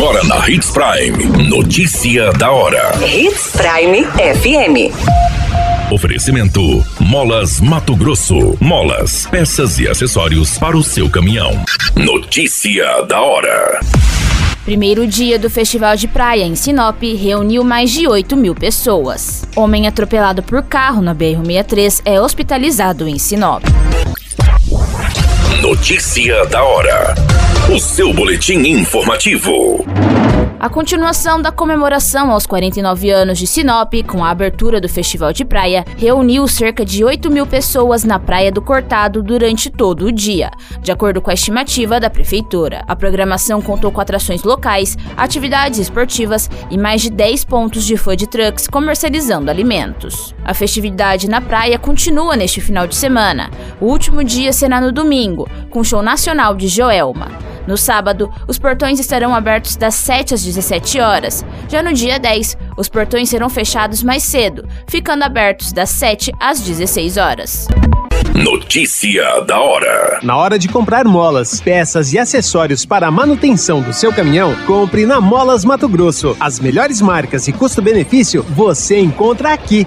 Agora na Hits Prime. Notícia da hora. Hits Prime FM. Oferecimento: Molas Mato Grosso. Molas, peças e acessórios para o seu caminhão. Notícia da hora. Primeiro dia do Festival de Praia em Sinop reuniu mais de 8 mil pessoas. Homem atropelado por carro na BR-63 é hospitalizado em Sinop. Notícia da hora. O seu boletim informativo. A continuação da comemoração aos 49 anos de Sinop, com a abertura do Festival de Praia, reuniu cerca de 8 mil pessoas na Praia do Cortado durante todo o dia, de acordo com a estimativa da Prefeitura. A programação contou com atrações locais, atividades esportivas e mais de 10 pontos de food trucks comercializando alimentos. A festividade na praia continua neste final de semana. O último dia será no domingo, com show nacional de Joelma. No sábado, os portões estarão abertos das 7 às 17 horas. Já no dia 10, os portões serão fechados mais cedo, ficando abertos das 7 às 16 horas. Notícia da hora. Na hora de comprar molas, peças e acessórios para a manutenção do seu caminhão, compre na Molas Mato Grosso. As melhores marcas e custo-benefício você encontra aqui.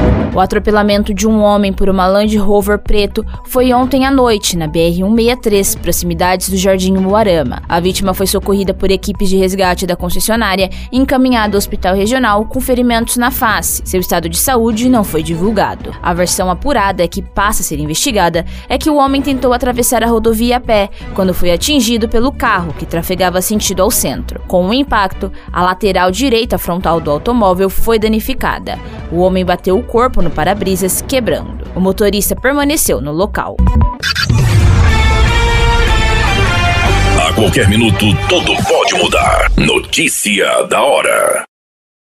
O atropelamento de um homem por uma Land Rover preto foi ontem à noite na BR-163, proximidades do Jardim Moarama. A vítima foi socorrida por equipes de resgate da concessionária e encaminhada ao hospital regional com ferimentos na face. Seu estado de saúde não foi divulgado. A versão apurada que passa a ser investigada é que o homem tentou atravessar a rodovia a pé quando foi atingido pelo carro que trafegava sentido ao centro. Com o impacto, a lateral direita frontal do automóvel foi danificada. O homem bateu o corpo no para-brisas, quebrando. O motorista permaneceu no local. A qualquer minuto, tudo pode mudar. Notícia da hora.